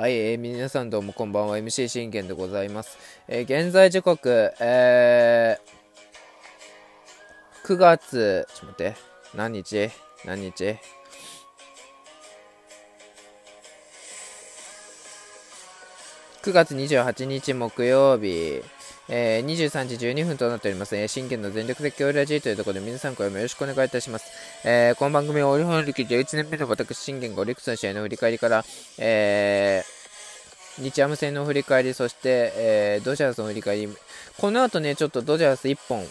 はい、えー皆さんどうもこんばんは。MC 信玄でございます、えー現在時刻、えー9月ちょっと待って。何日？何日？9月28日木曜日、えー23時12分となっております、えー、信玄の全力的オイラジーというところで皆さん今夜もよろしくお願いいたします。えーこの番組はオリ本歴11年目の私信玄がオリックスの試合の振り返りから、えー日ハム戦の振り返り、そして、えードジャースの振り返り、この後ね、ちょっとドジャース1本、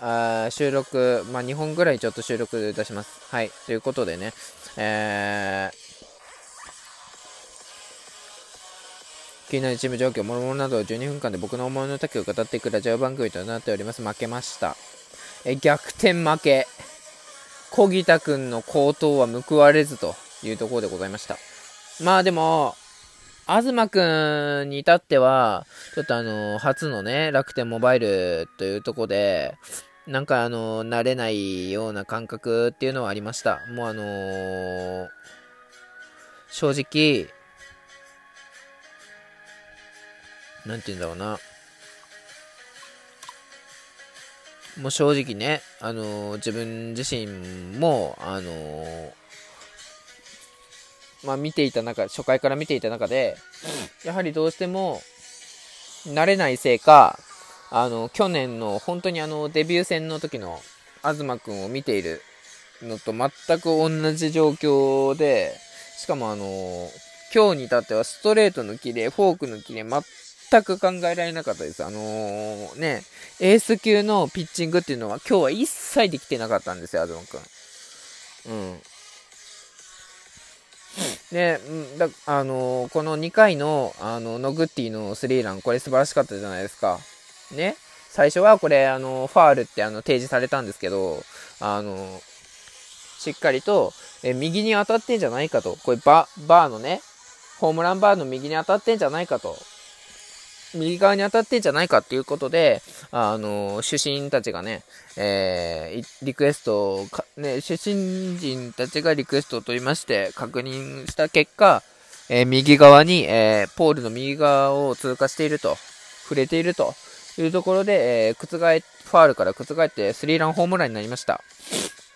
あ収録、まあ、2本ぐらいちょっと収録出します。はい、ということでね、えー気になるチーム状況、もろもろなど12分間で僕の思いの丈を語っていくラジオ番組となっております。負けました。え逆転負け。小木田君の好投は報われずというところでございました。まあでも、東くんに至っては、ちょっとあの、初のね、楽天モバイルというところで、なんかあの、慣れないような感覚っていうのはありました。もうあのー正直、なんて言うんだろうな。もう正直ね、あのー自分自身も、あのーまあ見ていた中、初回から見ていた中で、やはりどうしても、慣れないせいか、あの、去年の本当にあの、デビュー戦の時の東くんを見ているのと全く同じ状況で、しかもあの、今日に至ってはストレートのキレ、フォークのキレ、全く考えられなかったです。あのーね、エース級のピッチングっていうのは今日は一切できてなかったんですよ、東くん。うん。で、だあのーこの2回の、あの、ノグッティのスリーラン、これ素晴らしかったじゃないですか。ね。最初はこれ、あの、ファールってあの提示されたんですけど、あの、しっかりと、え右に当たってんじゃないかと。これバ、バーのね、ホームランバーの右に当たってんじゃないかと。右側に当たってんじゃないかっていうことで、あの、主審たちがね、えーリクエストか、ね、主審陣たちがリクエストを取りまして、確認した結果、えー右側に、えーポールの右側を通過していると、触れているというところで、えー覆、ファールから覆ってスリーランホームランになりました。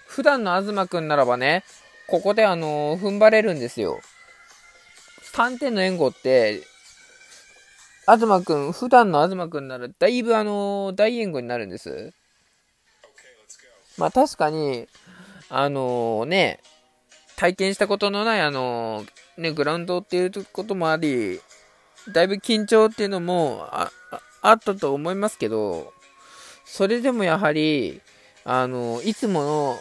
普段の東くんならばね、ここであの踏ん張れるんですよ。3点の援護って、東くん、普段の東くんならだいぶあのー大援護になるんです。まあ確かに、あのーね、体験したことのないあのーね、グラウンドっていうこともあり、だいぶ緊張っていうのもあああったと思いますけど、それでもやはり、あのいつもの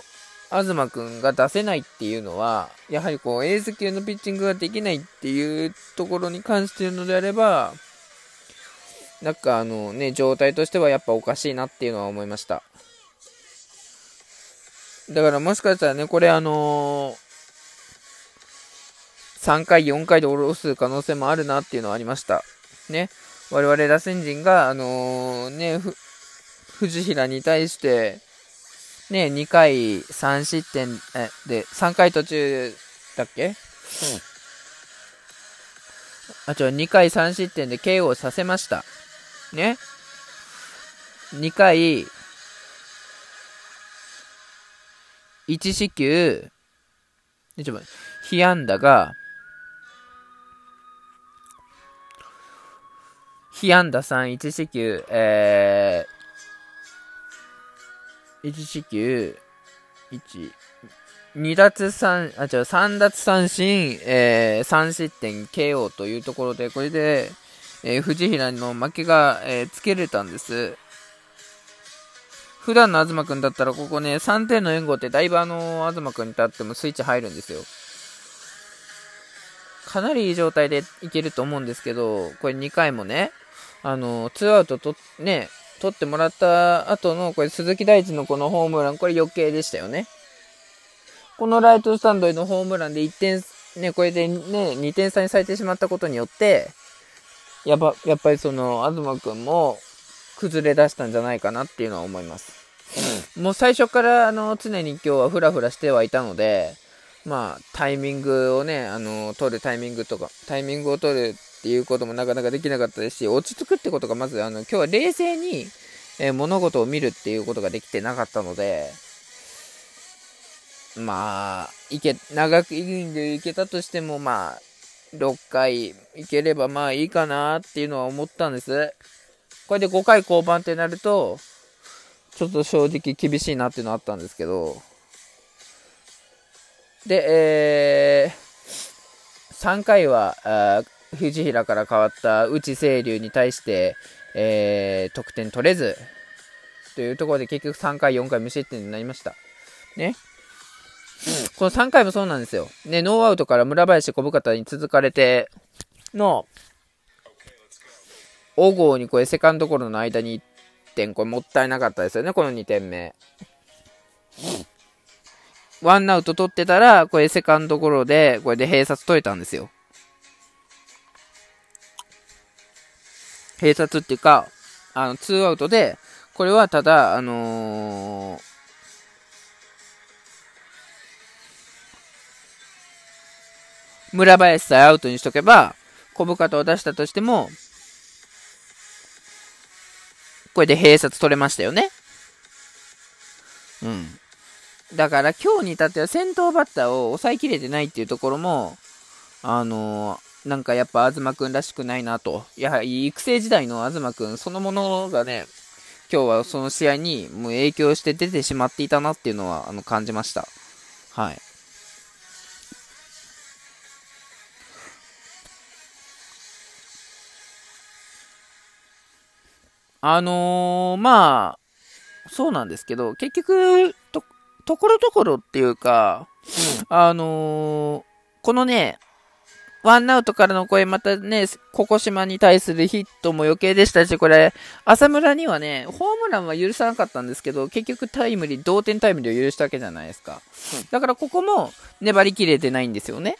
東くんが出せないっていうのは、やはりこう、エース級のピッチングができないっていうところに関して言うのであれば、なんかあのね、状態としてはやっぱおかしいなっていうのは思いました。だからもしかしたらね、これあの3回、4回で下ろす可能性もあるなっていうのはありました。ね。我々打線陣が、あのね、ふ藤平に対して、ね、2回3失点、え、で、3回途中だっけ？あ、違う、2回3失点で KO させました。ね。2回、1四球、ちょっと被安打が、被安打3、1四球、えー、1四球、1、2奪三、あ、違う、3奪三振、えー、3失点 KO というところで、これで、えー藤平の負けが、えーつけれたんです。普段の東くんだったら、ここね、3点の援護ってだいぶあの、東くんに立ってもスイッチ入るんですよ。かなりいい状態でいけると思うんですけど、これ2回もね、あの、ツーアウトと、ね、取ってもらった後の、これ鈴木大地のこのホームラン、これ余計でしたよね。このライトスタンドへのホームランで1点、ね、これでね、2点差にされてしまったことによって、やっぱ、やっぱりその、東くんも崩れ出したんじゃないかなっていうのは思います。もう最初から、あの、常に今日はフラフラしてはいたので、まあ、タイミングをね、あの、取るタイミングとか、タイミングを取るっていうこともなかなかできなかったですし、落ち着くってことがまず、あの、今日は冷静に、えー、物事を見るっていうことができてなかったので、まあ、いけ、長くいんでいけたとしても、まあ、6回いければまあいいかなっていうのは思ったんです。これで5回降板ってなると、ちょっと正直厳しいなっていうのはあったんですけど、で、えー、3回は、藤平から変わった内清流に対して、えー、得点取れず、というところで結局3回、4回無失点になりました。ね。この3回もそうなんですよ。ね、ノーアウトから村林小深田に続かれての、小郷にこれセカンドゴロの間に1点、これもったいなかったですよね、この2点目。ワンアウト取ってたら、これセカンドゴロで、これで併殺取れたんですよ。併殺っていうか、あの、ツーアウトで、これはただ、あのー村林さえアウトにしとけば、小深田を出したとしても、これで併殺取れましたよね。うん。だから今日に至っては先頭バッターを抑えきれてないっていうところも、あのー、なんかやっぱ東くんらしくないなと。やはり育成時代の東くんそのものがね、今日はその試合にもう影響して出てしまっていたなっていうのはあの感じました。はい。あのー、まあ、そうなんですけど、結局、と、ところどころっていうか、あのー、このね、ワンアウトからの声、またね、ココ島に対するヒットも余計でしたし、これ、浅村にはね、ホームランは許さなかったんですけど、結局タイムリー、同点タイムリーを許したわけじゃないですか。だからここも粘りきれてないんですよね。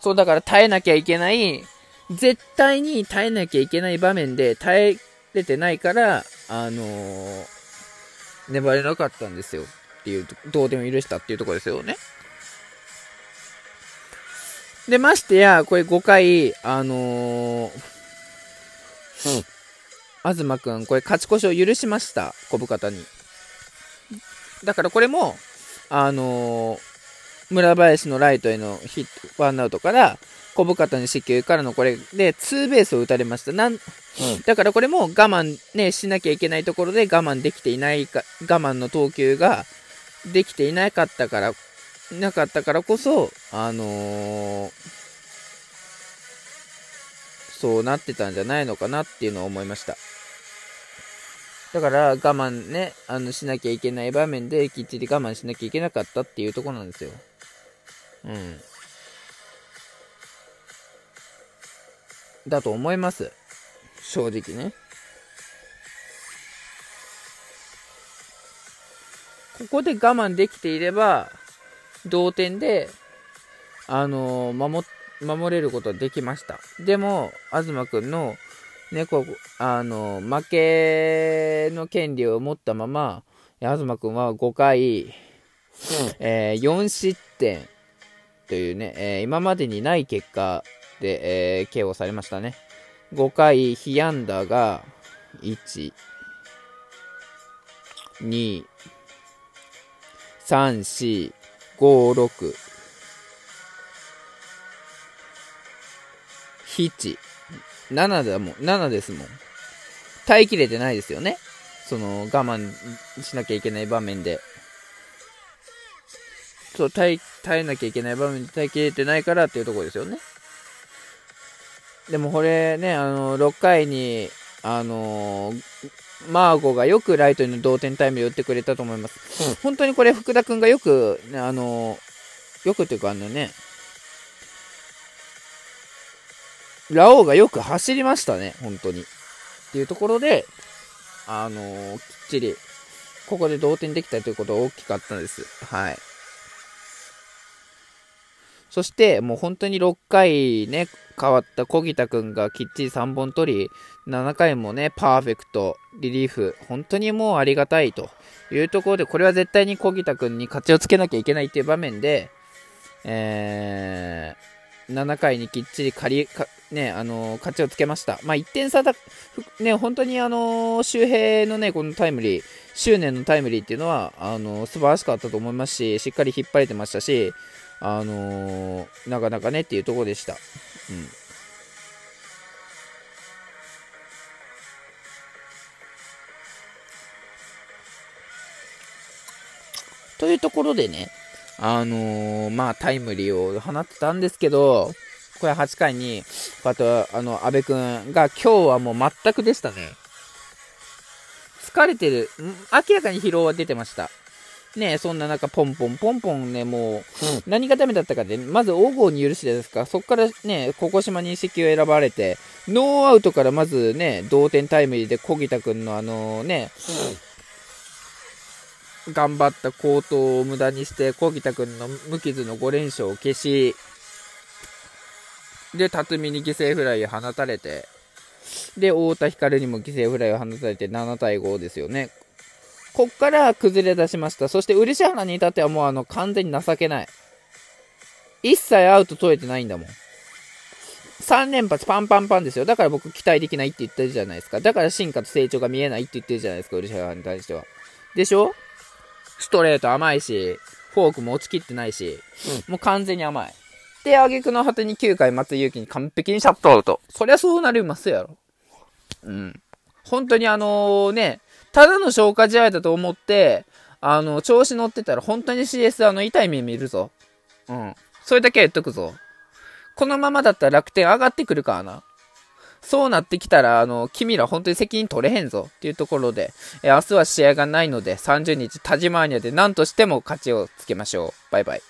そう、だから耐えなきゃいけない、絶対に耐えなきゃいけない場面で耐えれてないから、あのー、粘れなかったんですよ。っていう、どうでも許したっていうところですよね。で、ましてや、これ5回、あのー、うん。東くん、これ勝ち越しを許しました。小深田に。だからこれも、あのー、村林のライトへのヒット、ワンアウトから、小深田に四球からのこれで、ツーベースを打たれました。なん、うん、だからこれも我慢ね、しなきゃいけないところで我慢できていないか、我慢の投球ができていなかったから、なかったからこそ、あのー、そうなってたんじゃないのかなっていうのを思いました。だから我慢ね、あの、しなきゃいけない場面できっちり我慢しなきゃいけなかったっていうところなんですよ。うん。だと思います。正直ね。ここで我慢できていれば、同点で、あのー、守、守れることはできました。でも、東くんの、ね、こう、あのー、負けの権利を持ったまま、東くんは5回、うん、えー、4失点というね、えー、今までにない結果で、えー、KO されましたね。5回、被安打が、1、2、3、4、5、6、7、7だもん、7ですもん。耐えきれてないですよね。その、我慢しなきゃいけない場面で。そう、耐え、耐えなきゃいけない場面で耐えきれてないからっていうところですよね。でもこれね、あの、6回に、あのー、マーゴがよくライトに同点タイムで打ってくれたと思います。うん、本当にこれ福田君がよく、ね、あのー、よくっていうかあのね、ラオウがよく走りましたね、本当に。っていうところで、あのー、きっちり、ここで同点できたということは大きかったです。はい。そしてもう本当に6回ね、変わった小木田くんがきっちり3本取り、7回もね、パーフェクト、リリーフ、本当にもうありがたいというところで、これは絶対に小木田くんに勝ちをつけなきゃいけないっていう場面で、えー、7回にきっちり借り、ね、あのー、勝ちをつけました。まあ、1点差だ、ね、本当にあのー、周平のね、このタイムリー、執念のタイムリーっていうのは、あのー、素晴らしかったと思いますし、しっかり引っ張れてましたし、あのー、なかなかねっていうところでした。うん。というところでね、あのー、まあ、タイムリーを放ってたんですけど、これ8回に、あと、あの、安部君が今日はもう全くでしたね。疲れてる。明らかに疲労は出てました。ねそんな中、ポンポンポンポンね、もう、何がダメだったかで、まず、黄金に許してですか、そこからね、小古島に移籍を選ばれて、ノーアウトからまずね、同点タイムリーで小木田君のあのね、頑張った高騰を無駄にして、小木田君の無傷の5連勝を消し、で、辰巳に犠牲フライを放たれて、で、太田光にも犠牲フライを放たれて7対5ですよね。こっから崩れ出しました。そして漆原に至ってはもうあの完全に情けない。一切アウト取れてないんだもん。3連発パンパンパンですよ。だから僕期待できないって言ってるじゃないですか。だから進化と成長が見えないって言ってるじゃないですか、漆原に対しては。でしょ？ストレート甘いし、フォークも落ちきってないし、うん、もう完全に甘い。で、挙句の果てに9回松井裕樹に完璧にシャットアウト。そりゃそうなりますやろ。うん。本当にあのね、ただの消化試合だと思って、あの、調子乗ってたら本当に CS あの、痛い目見るぞ。うん。それだけ言っとくぞ。このままだったら楽天上がってくるからな。そうなってきたら、あの、君ら本当に責任取れへんぞっていうところで、え明日は試合がないので、30日、田島アニアで何としても勝ちをつけましょう。バイバイ。